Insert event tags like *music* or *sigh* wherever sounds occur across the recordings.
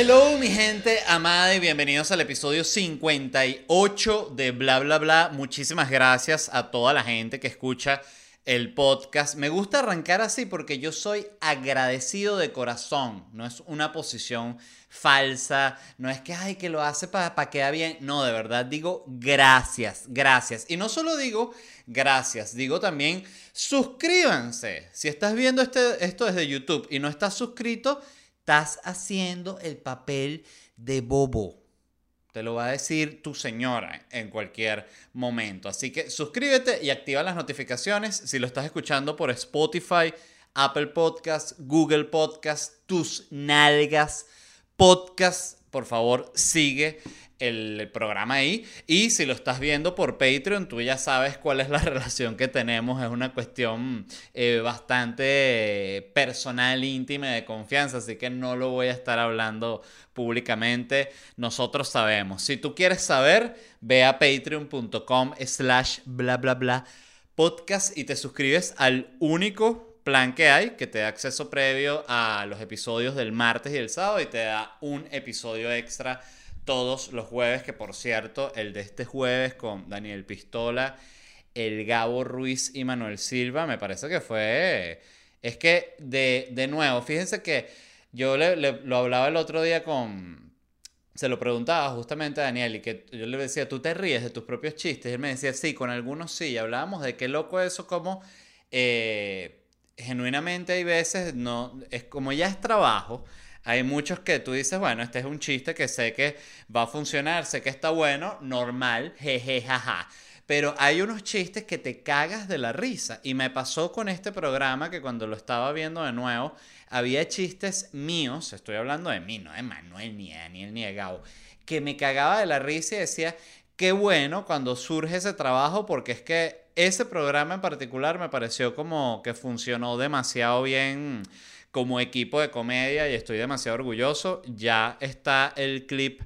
Hello, mi gente amada y bienvenidos al episodio 58 de Bla Bla Bla. Muchísimas gracias a toda la gente que escucha el podcast. Me gusta arrancar así porque yo soy agradecido de corazón. No es una posición falsa, no es que, ay, que lo hace para que quedar bien. No, de verdad digo gracias, gracias. Y no solo digo gracias, digo también suscríbanse. Si estás viendo este, esto desde YouTube y no estás suscrito, estás haciendo el papel de bobo. Te lo va a decir tu señora en cualquier momento. Así que suscríbete y activa las notificaciones si lo estás escuchando por Spotify, Apple Podcasts, Google Podcasts, tus nalgas podcast. Por favor, sigue el programa ahí. Y si lo estás viendo por Patreon, tú ya sabes cuál es la *laughs* relación que tenemos. Es una cuestión eh, bastante personal, íntima, de confianza. Así que no lo voy a estar hablando públicamente. Nosotros sabemos. Si tú quieres saber, ve a patreon.com slash bla bla bla podcast y te suscribes al único plan que hay, que te da acceso previo a los episodios del martes y el sábado y te da un episodio extra todos los jueves, que por cierto, el de este jueves con Daniel Pistola, el Gabo Ruiz y Manuel Silva, me parece que fue... Es que, de, nuevo, fíjense que yo le, lo hablaba el otro día con... Se lo preguntaba justamente a Daniel y que yo le decía, ¿tú te ríes de tus propios chistes? Y él me decía, sí, con algunos sí. Y hablábamos de qué loco eso, como... Eh, genuinamente hay veces, no, es como ya es trabajo, hay muchos que tú dices, bueno, este es un chiste que sé que va a funcionar, sé que está bueno, normal, jeje, jaja. Pero hay unos chistes que te cagas de la risa. Y me pasó con este programa que cuando lo estaba viendo de nuevo, había chistes míos, estoy hablando de mí, no de Manuel, ni de Daniel, ni de que me cagaba de la risa y decía, qué bueno cuando surge ese trabajo, porque es que ese programa en particular me pareció como que funcionó demasiado bien como equipo de comedia y estoy demasiado orgulloso. Ya está el clip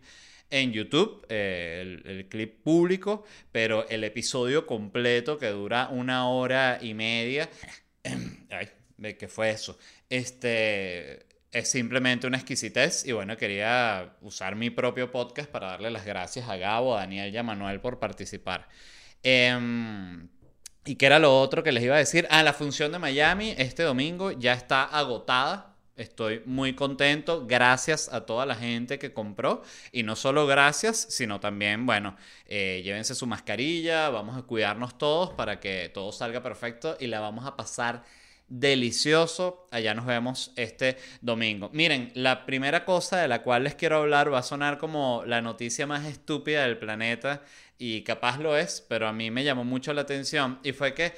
en YouTube, eh, el, clip público, pero el episodio completo que dura una hora y media. *clears throat* Ay, ¿de qué fue eso? Este es simplemente una exquisitez y bueno, quería usar mi propio podcast para darle las gracias a Gabo, a Daniel y a Manuel por participar. Em, ¿Y qué era lo otro que les iba a decir? Ah, la función de Miami este domingo ya está agotada. Estoy muy contento. Gracias a toda la gente que compró. Y no solo gracias, sino también, bueno, eh, llévense su mascarilla. Vamos a cuidarnos todos para que todo salga perfecto y la vamos a pasar delicioso. Allá nos vemos este domingo. Miren, la primera cosa de la cual les quiero hablar va a sonar como la noticia más estúpida del planeta y capaz lo es, pero a mí me llamó mucho la atención y fue que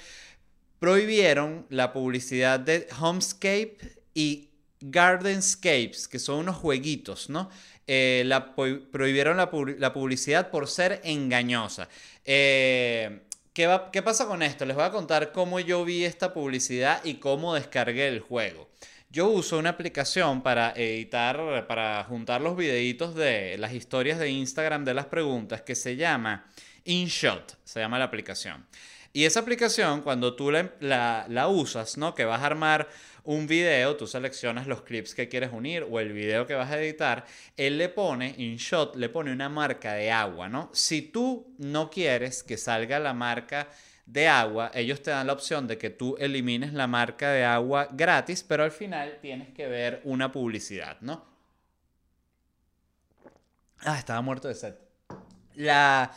prohibieron la publicidad de Homescape y Gardenscapes, que son unos jueguitos, ¿no? Eh, la, prohibieron la, publicidad por ser engañosa. Eh, ¿qué, ¿Qué pasa con esto? Les voy a contar cómo yo vi esta publicidad y cómo descargué el juego. Yo uso una aplicación para editar, para juntar los videitos de las historias de Instagram de las preguntas que se llama InShot, se llama la aplicación. Y esa aplicación, cuando tú la, la, usas, ¿no? Que vas a armar un video, tú seleccionas los clips que quieres unir o el video que vas a editar, él le pone, InShot, le pone una marca de agua, ¿no? Si tú no quieres que salga la marca de agua, ellos te dan la opción de que tú elimines la marca de agua gratis, pero al final tienes que ver una publicidad, ¿no? Ah, estaba muerto de sed. La,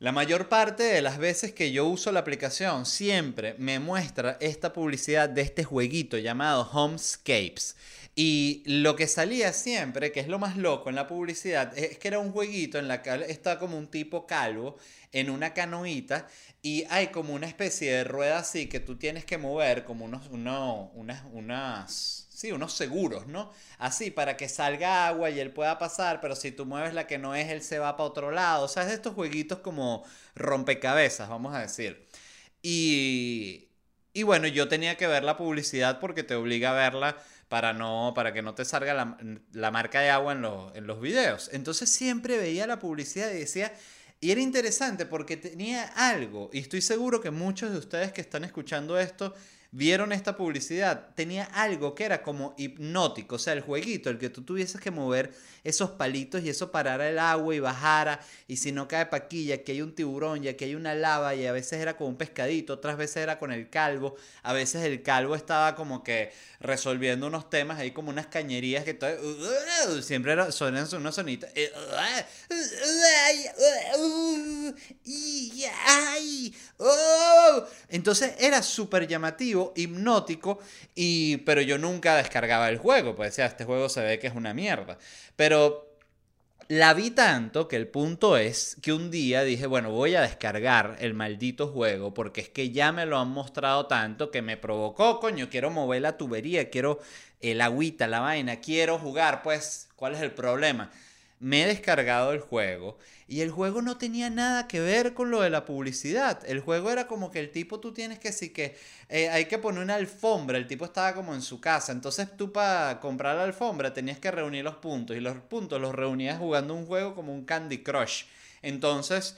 la mayor parte de las veces que yo uso la aplicación siempre me muestra esta publicidad de este jueguito llamado Homescapes. Y lo que salía siempre, que es lo más loco en la publicidad, es que era un jueguito en la que está como un tipo calvo en una canoita y hay como una especie de rueda así que tú tienes que mover como unos, unas, unas, sí, unos seguros, ¿no? Así para que salga agua y él pueda pasar, pero si tú mueves la que no es, él se va para otro lado. O sea, es de estos jueguitos como rompecabezas, vamos a decir. Y, y bueno, yo tenía que ver la publicidad porque te obliga a verla para, no, para que no te salga la, marca de agua en, en los videos. Entonces siempre veía la publicidad y decía, y era interesante porque tenía algo, y estoy seguro que muchos de ustedes que están escuchando esto vieron esta publicidad, tenía algo que era como hipnótico, o sea, el jueguito, el que tú tuvieses que mover esos palitos y eso parara el agua y bajara, y si no cae paquilla, que hay un tiburón, ya que hay una lava, y a veces era con un pescadito, otras veces era con el calvo, a veces el calvo estaba como que resolviendo unos temas ahí como unas cañerías que todo, siempre suenan unos sonitos. Entonces era súper llamativo, hipnótico, y, pero yo nunca descargaba el juego, pues decía, este juego se ve que es una mierda. Pero la vi tanto que el punto es que un día dije, bueno, voy a descargar el maldito juego porque es que ya me lo han mostrado tanto que me provocó, coño, quiero mover la tubería, quiero el agüita, la vaina, quiero jugar, pues, ¿cuál es el problema? Me he descargado el juego y el juego no tenía nada que ver con lo de la publicidad. El juego era como que el tipo tú tienes que sí que eh, hay que poner una alfombra. El tipo estaba como en su casa. Entonces tú para comprar la alfombra tenías que reunir los puntos. Y los puntos los reunías jugando un juego como un Candy Crush. Entonces,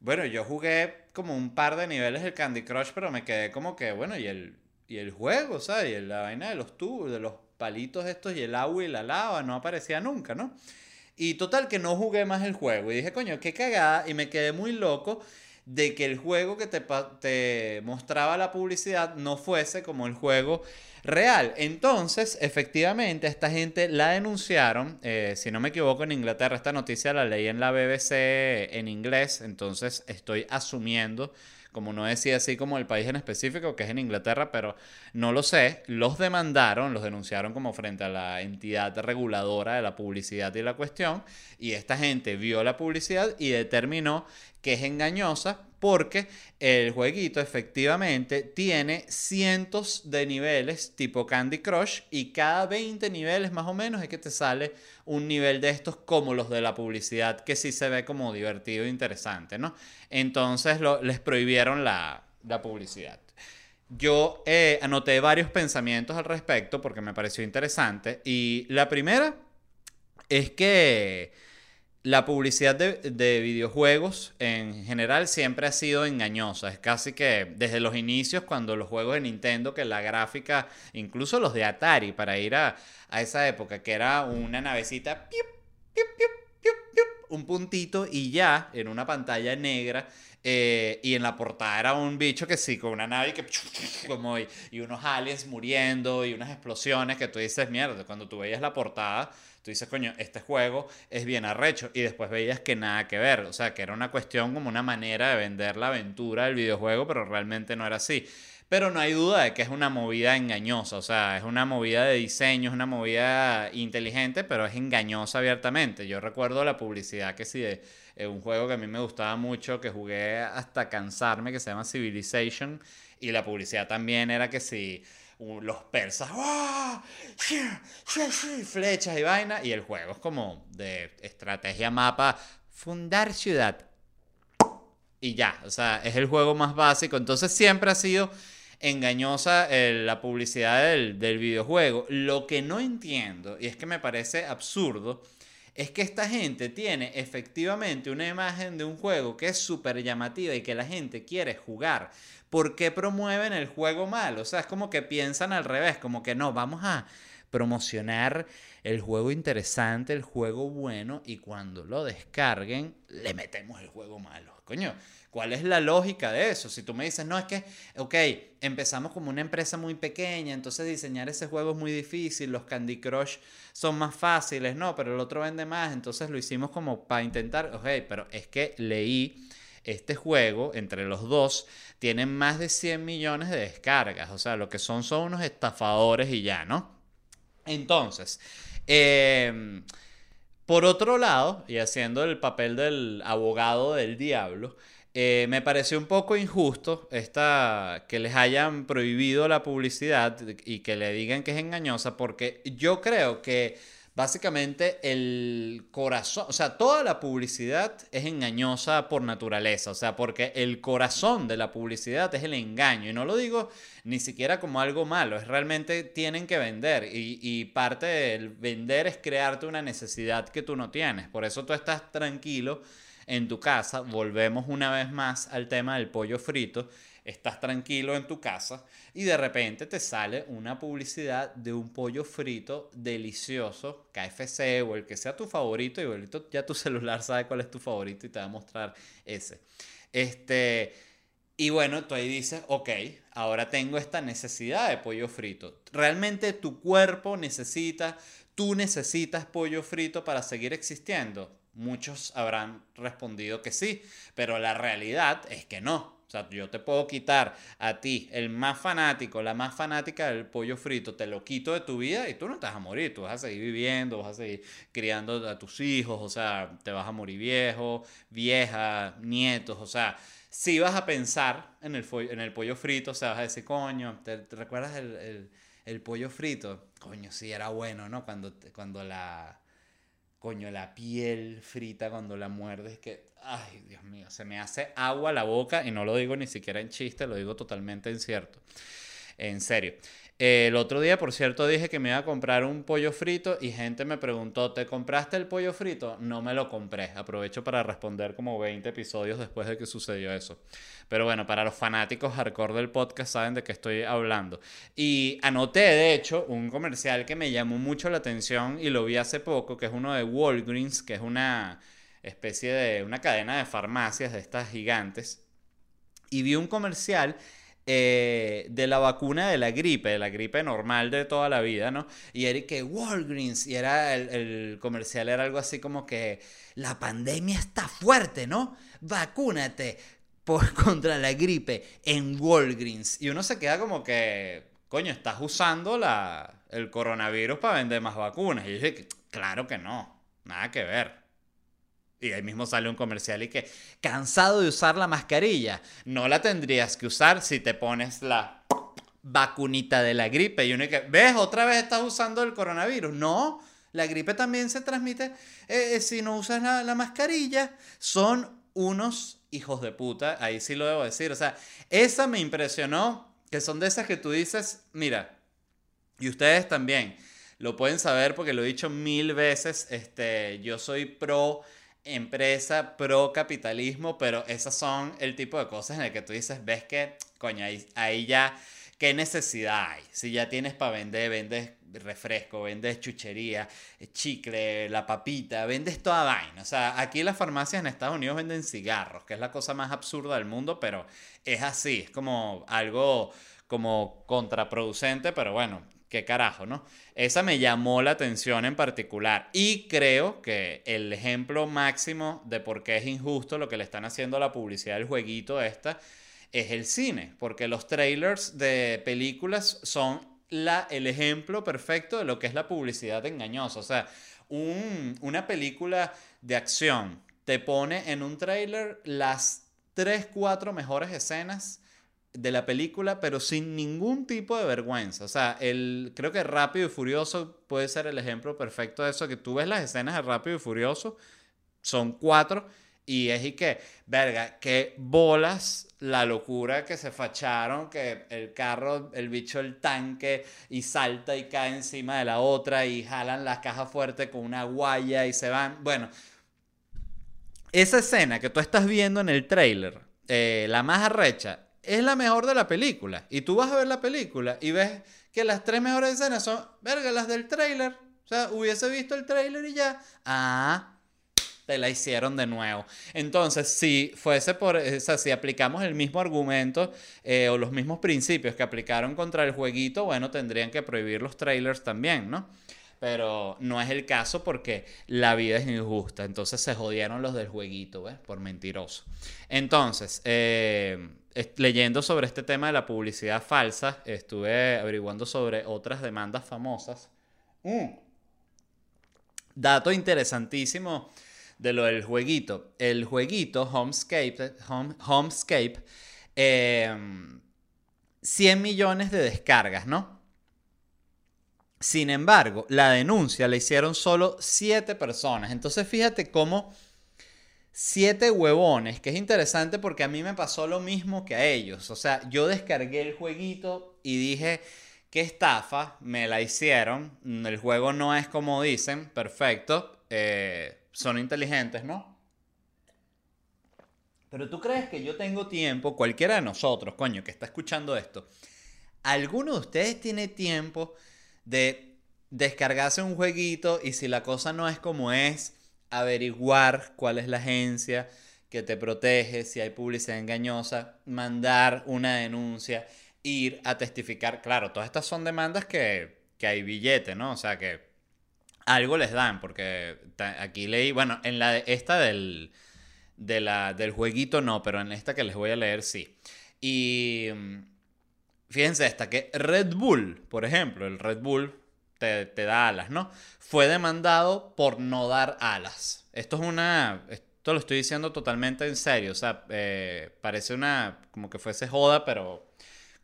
bueno, yo jugué como un par de niveles del Candy Crush, pero me quedé como que, bueno, y el, y el juego, ¿sabes? Y la vaina de los tubos, de los palitos estos y el agua y la lava no aparecía nunca, ¿no? Y total que no jugué más el juego. Y dije, coño, qué cagada. Y me quedé muy loco de que el juego que te, te mostraba la publicidad no fuese como el juego real. Entonces, efectivamente, esta gente la denunciaron. Eh, si no me equivoco, en Inglaterra esta noticia la leí en la BBC en inglés. Entonces, estoy asumiendo como no decía así como el país en específico, que es en Inglaterra, pero no lo sé, los demandaron, los denunciaron como frente a la entidad reguladora de la publicidad y la cuestión, y esta gente vio la publicidad y determinó que es engañosa porque el jueguito efectivamente tiene cientos de niveles tipo Candy Crush y cada 20 niveles más o menos es que te sale un nivel de estos como los de la publicidad que sí se ve como divertido e interesante, ¿no? Entonces les prohibieron la, publicidad. Yo eh, anoté varios pensamientos al respecto porque me pareció interesante y la primera es que la publicidad de, videojuegos en general siempre ha sido engañosa. Es casi que desde los inicios, cuando los juegos de Nintendo, que la gráfica, incluso los de Atari, para ir a, esa época, que era una navecita, un puntito y ya en una pantalla negra. Eh, y en la portada era un bicho que sí, con una nave que como y, y unos aliens muriendo y unas explosiones que tú dices, mierda, cuando tú veías la portada Tú dices, coño, este juego es bien arrecho. Y después veías que nada que ver. O sea, que era una cuestión como una manera de vender la aventura del videojuego, pero realmente no era así. Pero no hay duda de que es una movida engañosa, o sea, es una movida de diseño, es una movida inteligente, pero es engañosa abiertamente. Yo recuerdo la publicidad que sí de un juego que a mí me gustaba mucho, que jugué hasta cansarme, que se llama Civilization, y la publicidad también era que si los persas, flechas y vaina, y el juego es como de estrategia mapa, fundar ciudad. Y ya, o sea, es el juego más básico. Entonces siempre ha sido engañosa eh, la publicidad del, del videojuego. Lo que no entiendo, y es que me parece absurdo, es que esta gente tiene efectivamente una imagen de un juego que es súper llamativa y que la gente quiere jugar. ¿Por qué promueven el juego mal? O sea, es como que piensan al revés, como que no, vamos a promocionar el juego interesante, el juego bueno, y cuando lo descarguen, le metemos el juego malo. Coño, ¿cuál es la lógica de eso? Si tú me dices, no, es que, ok, empezamos como una empresa muy pequeña, entonces diseñar ese juego es muy difícil, los Candy Crush son más fáciles, no, pero el otro vende más, entonces lo hicimos como para intentar, ok, pero es que leí este juego, entre los dos, tienen más de 100 millones de descargas, o sea, lo que son son unos estafadores y ya, ¿no? Entonces, eh, por otro lado, y haciendo el papel del abogado del diablo, eh, me pareció un poco injusto esta, que les hayan prohibido la publicidad y que le digan que es engañosa, porque yo creo que básicamente el corazón, o sea, toda la publicidad es engañosa por naturaleza, o sea, porque el corazón de la publicidad es el engaño, y no lo digo ni siquiera como algo malo, es realmente tienen que vender, y, y parte del vender es crearte una necesidad que tú no tienes, por eso tú estás tranquilo en tu casa, volvemos una vez más al tema del pollo frito, estás tranquilo en tu casa y de repente te sale una publicidad de un pollo frito delicioso, KFC o el que sea tu favorito, y ya tu *laughs* celular sabe cuál es tu favorito y te va a mostrar ese. Este, y bueno, tú ahí dices, ok, ahora tengo esta necesidad de pollo frito. Realmente tu cuerpo necesita, tú necesitas pollo frito para seguir existiendo. Muchos habrán respondido que sí, pero la realidad es que no. O sea, yo te puedo quitar a ti, el más fanático, la más fanática del pollo frito, te lo quito de tu vida y tú no te vas a morir, tú vas a seguir viviendo, vas a seguir criando a tus hijos, o sea, te vas a morir viejo, vieja, nietos, o sea, si vas a pensar en el, en el pollo frito, o sea, vas a decir, coño, ¿te, recuerdas el, el, pollo frito? Coño, sí, era bueno, ¿no? Cuando, cuando la coño, la piel frita cuando la muerdes, que, ay, Dios mío, se me hace agua la boca y no lo digo ni siquiera en chiste, lo digo totalmente en cierto. En serio. El otro día, por cierto, dije que me iba a comprar un pollo frito y gente me preguntó, ¿te compraste el pollo frito? No me lo compré. Aprovecho para responder como 20 episodios después de que sucedió eso. Pero bueno, para los fanáticos hardcore del podcast saben de qué estoy hablando. Y anoté, de hecho, un comercial que me llamó mucho la atención y lo vi hace poco, que es uno de Walgreens, que es una especie de una cadena de farmacias de estas gigantes. Y vi un comercial eh, de la vacuna de la gripe, de la gripe normal de toda la vida, ¿no? Y era que Walgreens, y era el, comercial era algo así como que la pandemia está fuerte, ¿no? Vacúnate por, *laughs* contra la gripe en Walgreens. Y uno se queda como que, coño, estás usando la, el coronavirus para vender más vacunas. Y yo dije, claro que no, nada que ver. Y ahí mismo sale un comercial y que, cansado de usar la mascarilla, no la tendrías que usar si te pones la vacunita de la gripe. Y uno que, ¿ves? Otra vez estás usando el coronavirus. No, la gripe también se transmite eh, eh, si no usas la, la mascarilla. Son unos hijos de puta, ahí sí lo debo decir. O sea, esa me impresionó, que son de esas que tú dices, mira, y ustedes también lo pueden saber porque lo he dicho mil veces, este, yo soy pro empresa pro capitalismo, pero esas son el tipo de cosas en el que tú dices, ves que, coño, ahí, ya, ¿qué necesidad hay? Si ya tienes para vender, vendes refresco, vendes chuchería, chicle, la papita, vendes toda vaina. O sea, aquí las farmacias en Estados Unidos venden cigarros, que es la cosa más absurda del mundo, pero es así, es como algo como contraproducente, pero bueno, qué carajo, ¿no? Esa me llamó la atención en particular y creo que el ejemplo máximo de por qué es injusto lo que le están haciendo a la publicidad del jueguito esta es el cine, porque los trailers de películas son la, el ejemplo perfecto de lo que es la publicidad engañosa. O sea, una película de acción te pone en un trailer las 3, 4 mejores escenas de la película, pero sin ningún tipo de vergüenza. O sea, el, creo que Rápido y Furioso puede ser el ejemplo perfecto de eso, que tú ves las escenas de Rápido y Furioso, son cuatro, y es y que, verga, qué bolas la locura que se facharon, que el carro, el bicho, el tanque, y salta y cae encima de la otra, y jalan la caja fuerte con una guaya y se van. Bueno, esa escena que tú estás viendo en el trailer, eh, la más arrecha, es la mejor de la película. Y tú vas a ver la película y ves que las tres mejores escenas son, verga, las del trailer. O sea, hubiese visto el trailer y ya. Ah, te la hicieron de nuevo. Entonces, si fuese por, o sea, si aplicamos el mismo argumento eh, o los mismos principios que aplicaron contra el jueguito, bueno, tendrían que prohibir los trailers también, ¿no? Pero no es el caso porque la vida es injusta. Entonces se jodieron los del jueguito, ¿ves? Por mentiroso. Entonces, eh, leyendo sobre este tema de la publicidad falsa, estuve averiguando sobre otras demandas famosas. Mm. Dato interesantísimo de lo del jueguito. El jueguito Homescape, Homescape 100 eh, millones de descargas, ¿no? Sin embargo, la denuncia la hicieron solo 7 personas. Entonces fíjate cómo siete huevones, que es interesante porque a mí me pasó lo mismo que a ellos. O sea, yo descargué el jueguito y dije, qué estafa, me la hicieron. El juego no es como dicen, perfecto. Eh, son inteligentes, ¿no? Pero tú crees que yo tengo tiempo, cualquiera de nosotros, coño, que está escuchando esto, ¿alguno de ustedes tiene tiempo de descargarse un jueguito y si la cosa no es como es, averiguar cuál es la agencia que te protege, si hay publicidad engañosa, mandar una denuncia, ir a testificar? Claro, todas estas son demandas que, que hay billete, ¿no? O sea que algo les dan, porque aquí leí, bueno, en la esta del de la, del jueguito no, pero en esta que les voy a leer sí. Y mm, fíjense esta, que Red Bull, por ejemplo, el Red Bull te, da alas, ¿no? Fue demandado por no dar alas. Esto es una... Esto lo estoy diciendo totalmente en serio. O sea, eh, parece una... como que fuese joda, pero...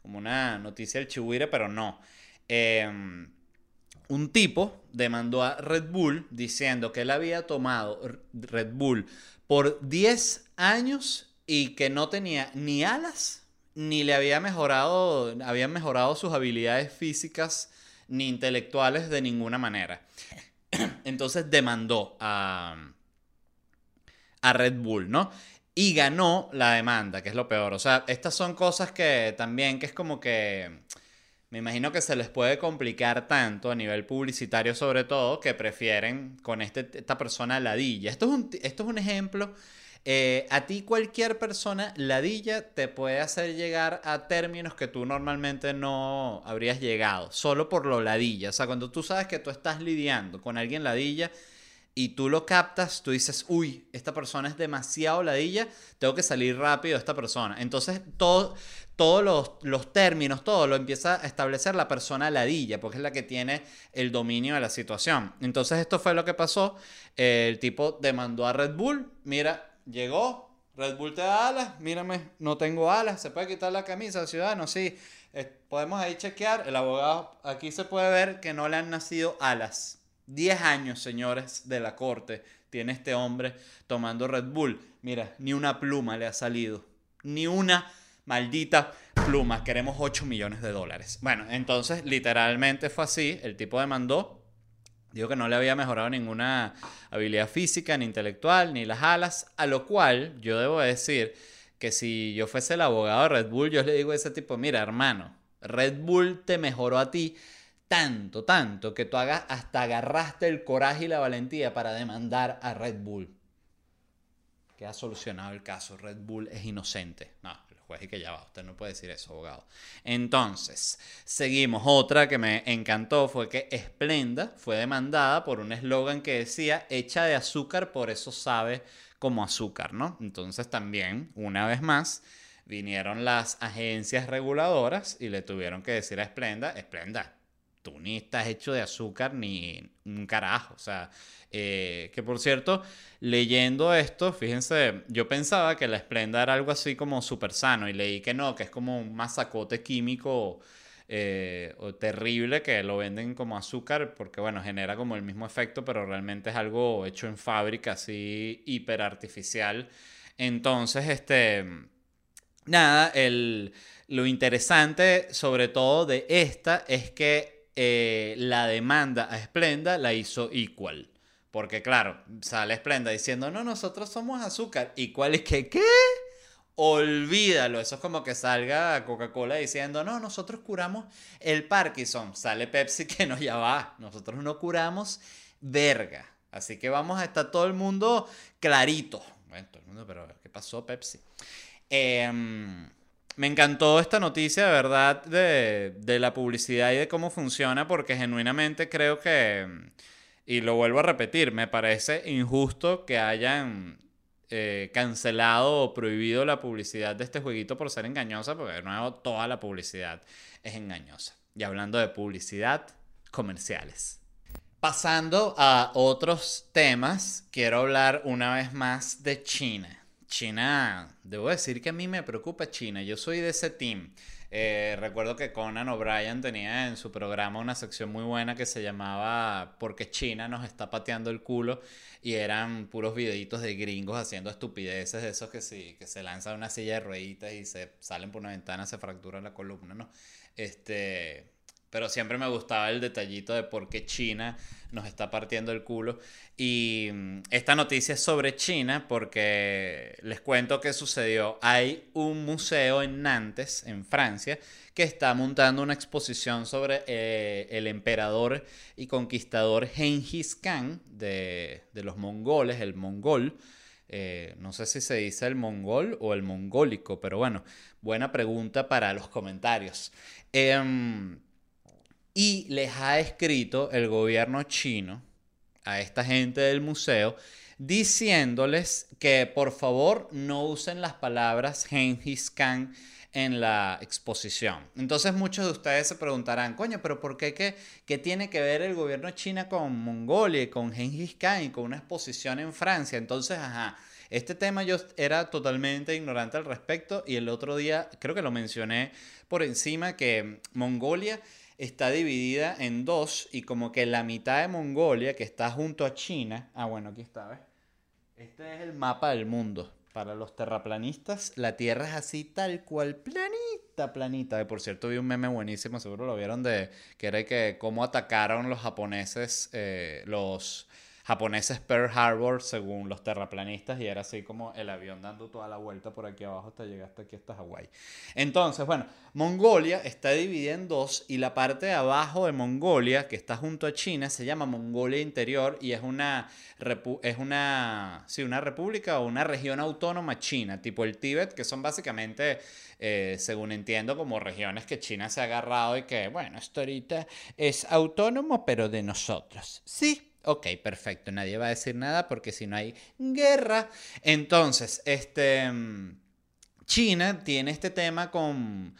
como una noticia del chihuire, pero no. Em, un tipo demandó a Red Bull diciendo que él había tomado Red Bull por 10 años y que no tenía ni alas, ni le había mejorado, habían mejorado sus habilidades físicas ni intelectuales de ninguna manera. *clears throat* Entonces demandó a, a Red Bull, ¿no? Y ganó la demanda, que es lo peor. O sea, estas son cosas que también, que es como que me imagino que se les puede complicar tanto a nivel publicitario sobre todo que prefieren con este, esta persona ladilla. Esto es un, esto es un ejemplo. Eh, a ti cualquier persona ladilla te puede hacer llegar a términos que tú normalmente no habrías llegado, solo por lo ladilla. O sea, cuando tú sabes que tú estás lidiando con alguien ladilla, y tú lo captas, tú dices, uy, esta persona es demasiado ladilla, tengo que salir rápido de esta persona. Entonces, todo, todos los, los, términos, todo lo empieza a establecer la persona ladilla, porque es la que tiene el dominio de la situación. Entonces, esto fue lo que pasó. el tipo demandó a Red Bull, mira, llegó, Red Bull te da alas, mírame, no tengo alas, se puede quitar la camisa, ciudadano, sí. podemos ahí chequear, el abogado, aquí se puede ver que no le han nacido alas. 10 años, señores de la corte, tiene este hombre tomando Red Bull. Mira, ni una pluma le ha salido. Ni una maldita pluma. Queremos 8 millones de dólares. Bueno, entonces literalmente fue así. El tipo demandó. Dijo que no le había mejorado ninguna habilidad física, ni intelectual, ni las alas. A lo cual yo debo decir que si yo fuese el abogado de Red Bull, yo le digo a ese tipo, mira hermano, Red Bull te mejoró a ti tanto, tanto, que tú hagas, hasta agarraste el coraje y la valentía para demandar a Red Bull. Que ha solucionado el caso. Red Bull es inocente. No, juez y que ya va. Usted no puede decir eso, abogado. Entonces, seguimos. Otra que me encantó fue que Esplenda fue demandada por un eslogan que decía, hecha de azúcar, por eso sabe como azúcar, ¿no? Entonces también, una vez más, vinieron las agencias reguladoras y le tuvieron que decir a Esplenda, Esplenda, tú ni estás hecho de azúcar ni un carajo. O sea, eh, que por cierto, leyendo esto, fíjense, yo pensaba que la esplenda era algo así como súper sano y leí que no, que es como un masacote químico eh, o terrible que lo venden como azúcar porque, bueno, genera como el mismo efecto, pero realmente es algo hecho en fábrica, así hiper artificial. Entonces, este, nada, el, lo interesante sobre todo de esta es que eh, la demanda a Splenda la hizo Equal. Porque claro, sale Splenda diciendo, no, nosotros somos azúcar. ¿Equal es que qué? Olvídalo. Eso es como que salga Coca-Cola diciendo, no, nosotros curamos el Parkinson. Sale Pepsi *laughs* que no, ya va. Nosotros no curamos verga. Así que vamos a estar todo el mundo clarito. Bueno, todo el mundo, pero ¿qué pasó, Pepsi? Eh, me encantó esta noticia, de verdad, de, la publicidad y de cómo funciona, porque genuinamente creo que, y lo vuelvo a repetir, me parece injusto que hayan eh, cancelado o prohibido la publicidad de este jueguito por ser engañosa, porque de nuevo toda la publicidad es engañosa. Y hablando de publicidad, comerciales. Pasando a otros temas, quiero hablar una vez más de China. China, debo decir que a mí me preocupa China, yo soy de ese team. Eh, recuerdo que Conan O'Brien tenía en su programa una sección muy buena que se llamaba Porque China nos está pateando el culo y eran puros videitos de gringos haciendo estupideces de esos que, sí, que se lanzan una silla de rueditas y se salen por una ventana, se fracturan la columna, ¿no? Este, pero siempre me gustaba el detallito de por qué China nos está partiendo el culo. Y mm, esta noticia es sobre China porque les cuento qué sucedió. Hay un museo en Nantes, en Francia, que está montando una exposición sobre eh, el emperador y conquistador Genghis Khan de, los mongoles, el mongol. Eh, no sé si se dice el mongol o el mongólico, pero bueno, buena pregunta para los comentarios. Em, y les ha escrito el gobierno chino a esta gente del museo diciéndoles que por favor no usen las palabras Genghis Khan en la exposición. Entonces muchos de ustedes se preguntarán, coño, pero ¿por qué qué, qué tiene que ver el gobierno chino con Mongolia y con Genghis Khan y con una exposición en Francia? Entonces, ajá, este tema yo era totalmente ignorante al respecto y el otro día creo que lo mencioné por encima que Mongolia está dividida en dos y como que la mitad de Mongolia, que está junto a China, ah bueno, aquí está, ¿ves? Este es el mapa del mundo. Para los terraplanistas, la Tierra es así tal cual, planita, planita. por cierto, vi un meme buenísimo, seguro lo vieron, de que era que cómo atacaron los japoneses, eh, los japoneses Pearl Harbor según los terraplanistas y era así como el avión dando toda la vuelta por aquí abajo hasta llegar hasta aquí hasta Hawái. Entonces, bueno, Mongolia está dividida en dos y la parte de abajo de Mongolia que está junto a China se llama Mongolia Interior y es una es una sí, una república o una región autónoma china, tipo el Tíbet, que son básicamente eh, según entiendo, como regiones que China se ha agarrado y que, bueno, esto ahorita es autónomo, pero de nosotros. Sí, Ok, perfecto. Nadie va a decir nada porque si no hay guerra. Entonces, este. Mm, China tiene este tema con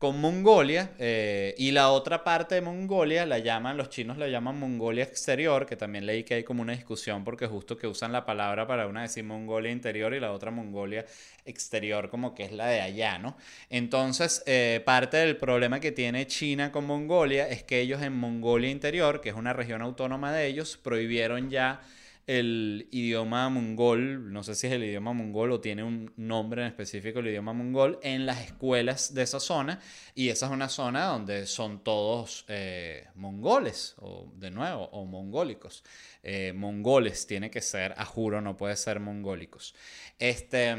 con Mongolia eh, y la otra parte de Mongolia la llaman, los chinos la llaman Mongolia exterior, que también leí que hay como una discusión porque justo que usan la palabra para una decir Mongolia interior y la otra Mongolia exterior como que es la de allá, ¿no? Entonces, eh, parte del problema que tiene China con Mongolia es que ellos en Mongolia interior, que es una región autónoma de ellos, prohibieron ya el idioma mongol, no sé si es el idioma mongol o tiene un nombre en específico el idioma mongol, en las escuelas de esa zona. Y esa es una zona donde son todos eh, mongoles, o de nuevo, o mongólicos. Eh, mongoles tiene que ser, a juro, no puede ser mongólicos. Este.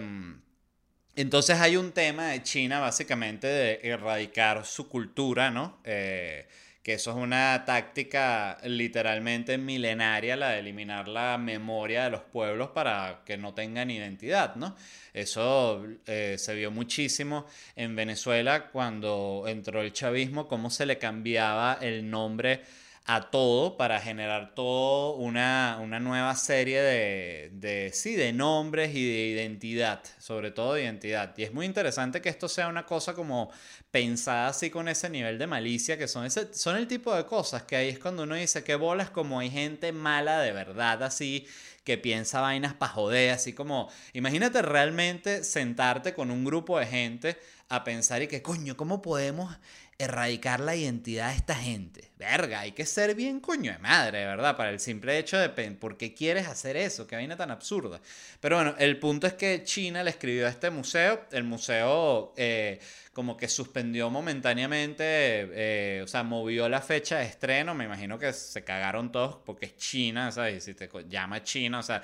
Entonces hay un tema de China básicamente de erradicar su cultura, ¿no? Eh, que eso es una táctica literalmente milenaria, la de eliminar la memoria de los pueblos para que no tengan identidad, ¿no? Eso eh, se vio muchísimo en Venezuela cuando entró el chavismo, cómo se le cambiaba el nombre a todo para generar todo una, nueva serie de, de, sí, de nombres y de identidad, sobre todo de identidad. Y es muy interesante que esto sea una cosa como pensada así con ese nivel de malicia, que son, ese, son el tipo de cosas que ahí es cuando uno dice que bolas como hay gente mala de verdad así que piensa vainas para joder, así como, imagínate realmente sentarte con un grupo de gente a pensar y que, coño, ¿cómo podemos erradicar la identidad de esta gente. Verga, hay que ser bien coño de madre, ¿verdad? Para el simple hecho de por qué quieres hacer eso, qué vaina tan absurda. Pero bueno, el punto es que China le escribió a este museo, el museo eh, como que suspendió momentáneamente, eh, o sea, movió la fecha de estreno, me imagino que se cagaron todos porque es China, ¿sabes? Si te llama China, o sea,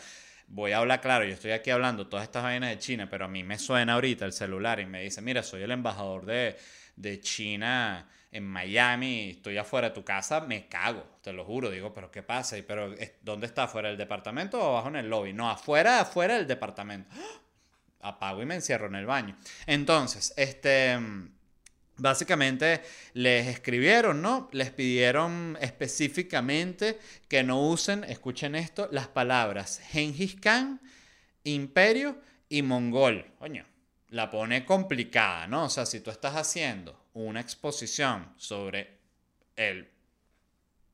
voy a hablar claro, yo estoy aquí hablando todas estas vainas de China, pero a mí me suena ahorita el celular y me dice, mira, soy el embajador de de China en Miami, estoy afuera de tu casa, me cago, te lo juro. Digo, pero ¿qué pasa? ¿Pero dónde está? ¿Afuera del departamento o abajo en el lobby? No, afuera, afuera del departamento. *gasps* Apago y me encierro en el baño. Entonces, este... Básicamente les escribieron, ¿no? Les pidieron específicamente que no usen, escuchen esto, las palabras Genghis Khan, imperio y mongol. Coño, la pone complicada, ¿no? O sea, si tú estás haciendo una exposición sobre el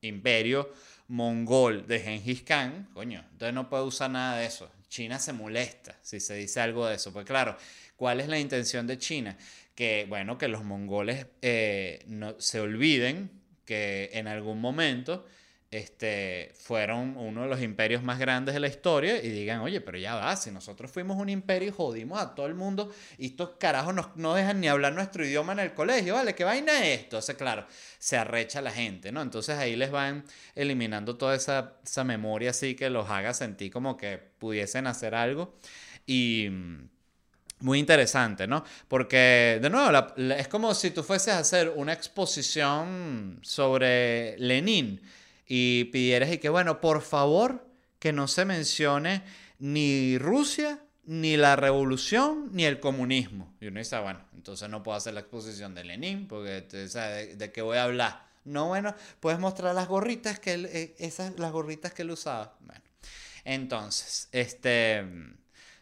imperio mongol de Genghis Khan, coño, entonces no puede usar nada de eso. China se molesta si se dice algo de eso. Pues claro, ¿cuál es la intención de China? Que, bueno, que los mongoles eh, no, se olviden que en algún momento este, fueron uno de los imperios más grandes de la historia y digan, oye, pero ya va, si nosotros fuimos un imperio y jodimos a todo el mundo y estos carajos no dejan ni hablar nuestro idioma en el colegio, ¿vale? ¿Qué vaina es esto? O sea, claro, se arrecha la gente, ¿no? Entonces ahí les van eliminando toda esa, esa memoria así que los haga sentir como que pudiesen hacer algo y muy interesante, ¿no? Porque, de nuevo, es como si tú fueses a hacer una exposición sobre Lenin y pidieras y que, bueno, por favor, que no se mencione ni Rusia, ni la revolución, ni el comunismo. Y uno dice, ah, bueno, entonces no puedo hacer la exposición de Lenin, porque, ¿de, de qué voy a hablar? No, bueno, puedes mostrar las gorritas que él, eh, esas, las gorritas que él usaba. Bueno, entonces, este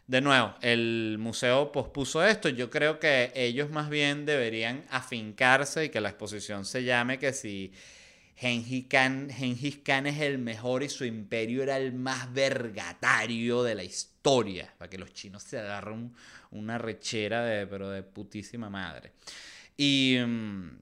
de nuevo, el museo pospuso esto. Yo creo que ellos más bien deberían afincarse y que la exposición se llame que si Gengis Khan, es el mejor y su imperio era el más vergatario de la historia. Para que los chinos se agarren una rechera de, pero de putísima madre. Y, mm,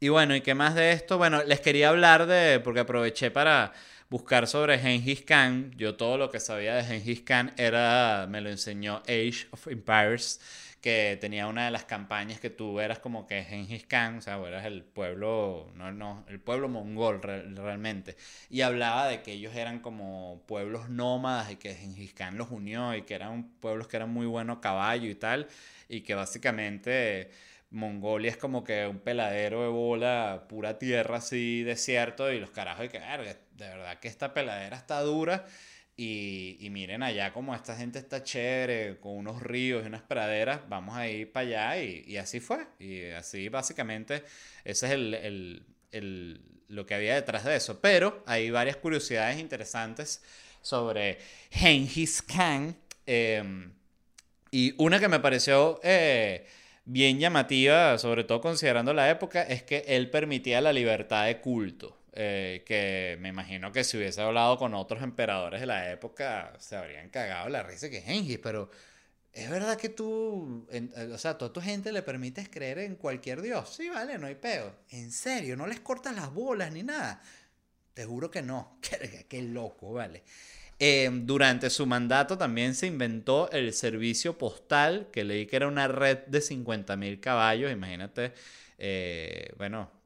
y bueno, ¿y qué más de esto? Bueno, les quería hablar de, porque aproveché para buscar sobre Genghis Khan. Yo todo lo que sabía de Genghis Khan era, me lo enseñó Age of Empires, que tenía una de las campañas que tú eras como que Genghis Khan, o sea, eras el pueblo, no, no, el pueblo mongol realmente. Y hablaba de que ellos eran como pueblos nómadas y que Genghis Khan los unió y que eran pueblos que eran muy buenos a caballo y tal, y que básicamente Mongolia es como que un peladero de bola, pura tierra así, desierto, y los carajos, y que, de verdad que esta peladera está dura. Y, y, miren allá como esta gente está chévere, con unos ríos y unas praderas, vamos a ir para allá y, así fue. Y así básicamente ese es el, el, el, lo que había detrás de eso. Pero hay varias curiosidades interesantes sobre Genghis Khan. Em, y una que me pareció... Eh, bien llamativa, sobre todo considerando la época, es que él permitía la libertad de culto. Eh, que me imagino que si hubiese hablado con otros emperadores de la época se habrían cagado la risa que Gengis, pero es verdad que tú, eh, o sea, toda tu gente le permites creer en cualquier dios. Sí, vale, no hay peo. En serio, no les cortas las bolas ni nada. Te juro que no. *laughs* Qué, qué loco, vale. Em, durante su mandato también se inventó el servicio postal, que leí que era una red de 50.000 caballos. Imagínate, eh, bueno,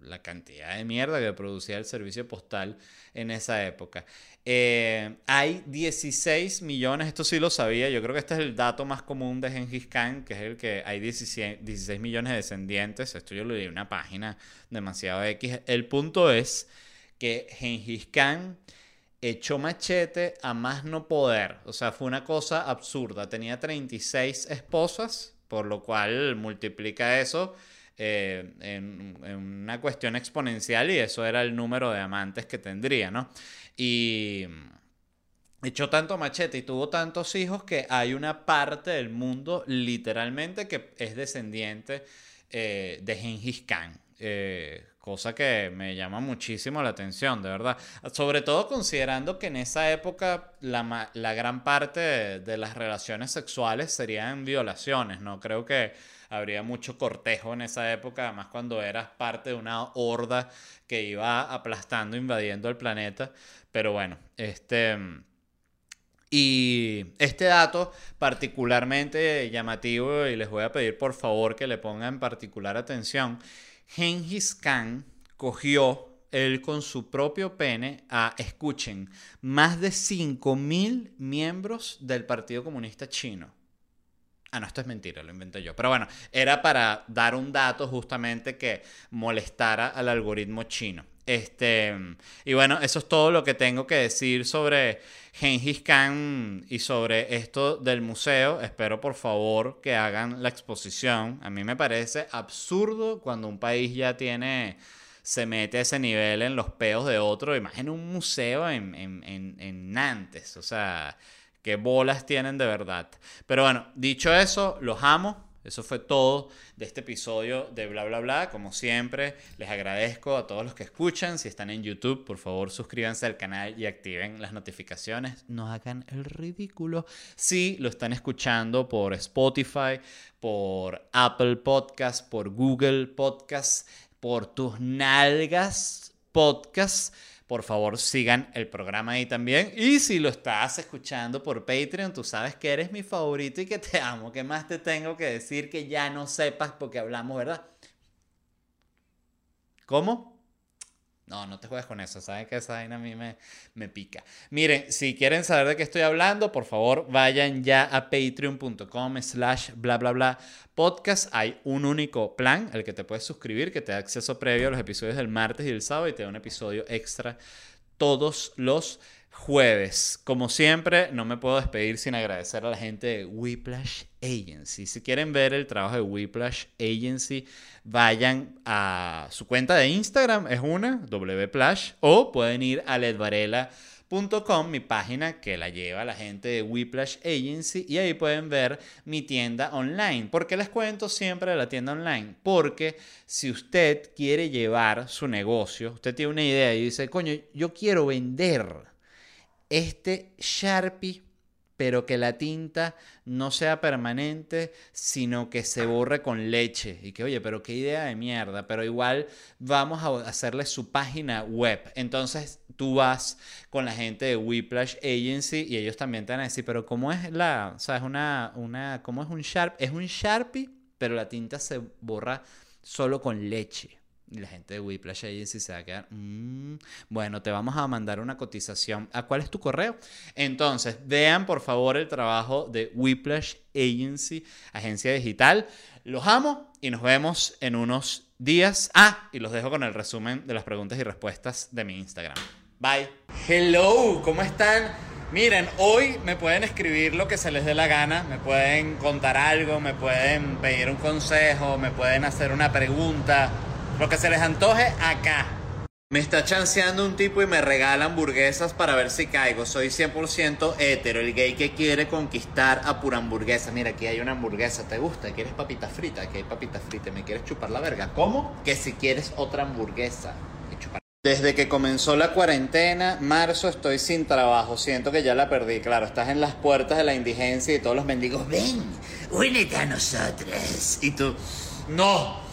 la cantidad de mierda que producía el servicio postal en esa época. Eh, hay 16 millones, esto sí lo sabía, yo creo que este es el dato más común de Gengis Khan, que es el que hay 16, 16 millones de descendientes. Esto yo lo leí en una página demasiado X. El punto es que Gengis Khan echó machete a más no poder. O sea, fue una cosa absurda. Tenía 36 esposas, por lo cual multiplica eso eh, en, una cuestión exponencial y eso era el número de amantes que tendría, ¿no? Y echó tanto machete y tuvo tantos hijos que hay una parte del mundo literalmente que es descendiente eh, de Genghis Khan. Eh, cosa que me llama muchísimo la atención, de verdad. Sobre todo considerando que en esa época la, la gran parte de, las relaciones sexuales serían violaciones, ¿no? Creo que habría mucho cortejo en esa época, además cuando eras parte de una horda que iba aplastando, invadiendo el planeta. Pero bueno, este... Y este dato particularmente llamativo, y les voy a pedir por favor que le pongan particular atención, Genghis Khan cogió él con su propio pene a, escuchen, más de 5.000 miembros del Partido Comunista Chino. Ah, no, esto es mentira, lo inventé yo. Pero bueno, era para dar un dato justamente que molestara al algoritmo chino. Este, y bueno, eso es todo lo que tengo que decir sobre Genghis Khan y sobre esto del museo. Espero por favor que hagan la exposición. A mí me parece absurdo cuando un país ya tiene, se mete a ese nivel en los peos de otro. Imagina un museo en, en, en Nantes. O sea, qué bolas tienen de verdad. Pero bueno, dicho eso, los amo. Eso fue todo de este episodio de Bla Bla Bla. Como siempre, les agradezco a todos los que escuchan. Si están en YouTube, por favor suscríbanse al canal y activen las notificaciones. No hagan el ridículo. Si lo están escuchando por Spotify, por Apple Podcast, por Google Podcast, por tus nalgas, podcast. Por favor, sigan el programa ahí también. Y si lo estás escuchando por Patreon, tú sabes que eres mi favorito y que te amo. ¿Qué más te tengo que decir que ya no sepas porque hablamos, verdad? ¿Cómo? No, no te juegues con eso. Saben que esa vaina a mí me, me pica. Miren, si quieren saber de qué estoy hablando, por favor vayan ya a patreon.com slash bla bla bla podcast. Hay un único plan, el que te puedes suscribir, que te da acceso previo a los episodios del martes y del sábado y te da un episodio extra todos los jueves. Como siempre, no me puedo despedir sin agradecer a la gente de Whiplash Agency. Si quieren ver el trabajo de Whiplash Agency, vayan a su cuenta de Instagram, es una, wplash, o pueden ir a ledvarela.com, mi página que la lleva la gente de Whiplash Agency, y ahí pueden ver mi tienda online. ¿Por qué les cuento siempre de la tienda online? Porque si usted quiere llevar su negocio, usted tiene una idea y dice, coño, yo quiero vender este Sharpie, pero que la tinta no sea permanente, sino que se borre con leche. Y que, oye, pero qué idea de mierda, pero igual vamos a hacerle su página web. Entonces tú vas con la gente de Whiplash Agency y ellos también te van a decir, pero ¿cómo es la, o sea, es una, una, ¿cómo es un Sharp? Es un Sharpie, pero la tinta se borra solo con leche. Y la gente de Whiplash Agency se va a quedar, mm, bueno, te vamos a mandar una cotización. ¿A cuál es tu correo? Entonces, vean por favor el trabajo de Whiplash Agency, agencia digital. Los amo y nos vemos en unos días. Ah, y los dejo con el resumen de las preguntas y respuestas de mi Instagram. Bye. Hello, ¿cómo están? Miren, hoy me pueden escribir lo que se les dé la gana, me pueden contar algo, me pueden pedir un consejo, me pueden hacer una pregunta lo que se les antoje acá. Me está chanceando un tipo y me regala hamburguesas para ver si caigo. Soy 100% hetero, el gay que quiere conquistar a pura hamburguesa. Mira, aquí hay una hamburguesa, ¿te gusta? ¿Quieres papita frita? Aquí hay papita frita. ¿Me quieres chupar la verga? ¿Cómo? Que si quieres otra hamburguesa. Desde que comenzó la cuarentena, marzo, estoy sin trabajo. Siento que ya la perdí. Claro, estás en las puertas de la indigencia y todos los mendigos, ven, únete a nosotros. Y tú, no,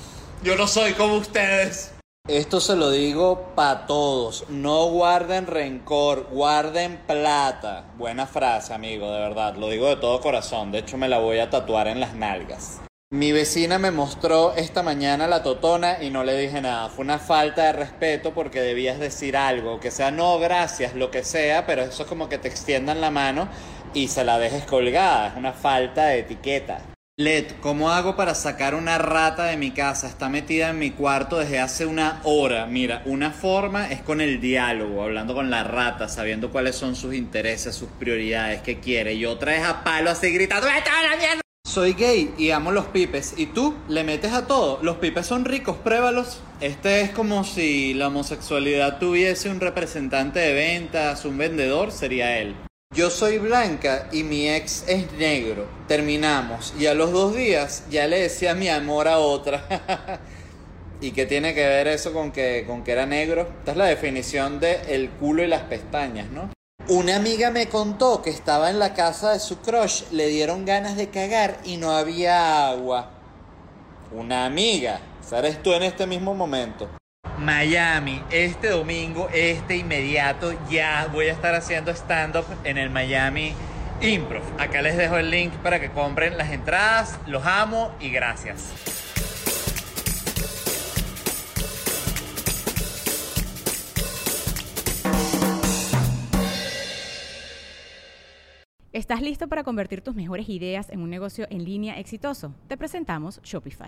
yo no soy como ustedes. Esto se lo digo para todos. No guarden rencor, guarden plata. Buena frase, amigo, de verdad. Lo digo de todo corazón. De hecho, me la voy a tatuar en las nalgas. Mi vecina me mostró esta mañana la totona y no le dije nada. Fue una falta de respeto porque debías decir algo, que sea no, gracias, lo que sea, pero eso es como que te extiendan la mano y se la dejes colgada. Es una falta de etiqueta. Led, ¿cómo hago para sacar una rata de mi casa? Está metida en mi cuarto desde hace una hora. Mira, una forma es con el diálogo, hablando con la rata, sabiendo cuáles son sus intereses, sus prioridades, qué quiere. Y otra es a palo así gritando, ¡Vete a la mierda! Soy gay y amo los pipes. ¿Y tú le metes a todo? Los pipes son ricos, pruébalos. Este es como si la homosexualidad tuviese un representante de ventas, un vendedor, sería él. Yo soy blanca y mi ex es negro. Terminamos. Y a los dos días ya le decía mi amor a otra. *laughs* ¿Y qué tiene que ver eso con que, con que era negro? Esta es la definición de el culo y las pestañas, ¿no? Una amiga me contó que estaba en la casa de su crush, le dieron ganas de cagar y no había agua. Una amiga, ¿sabes tú en este mismo momento? Miami, este domingo, este inmediato, ya voy a estar haciendo stand-up en el Miami Improv. Acá les dejo el link para que compren las entradas. Los amo y gracias. ¿Estás listo para convertir tus mejores ideas en un negocio en línea exitoso? Te presentamos Shopify.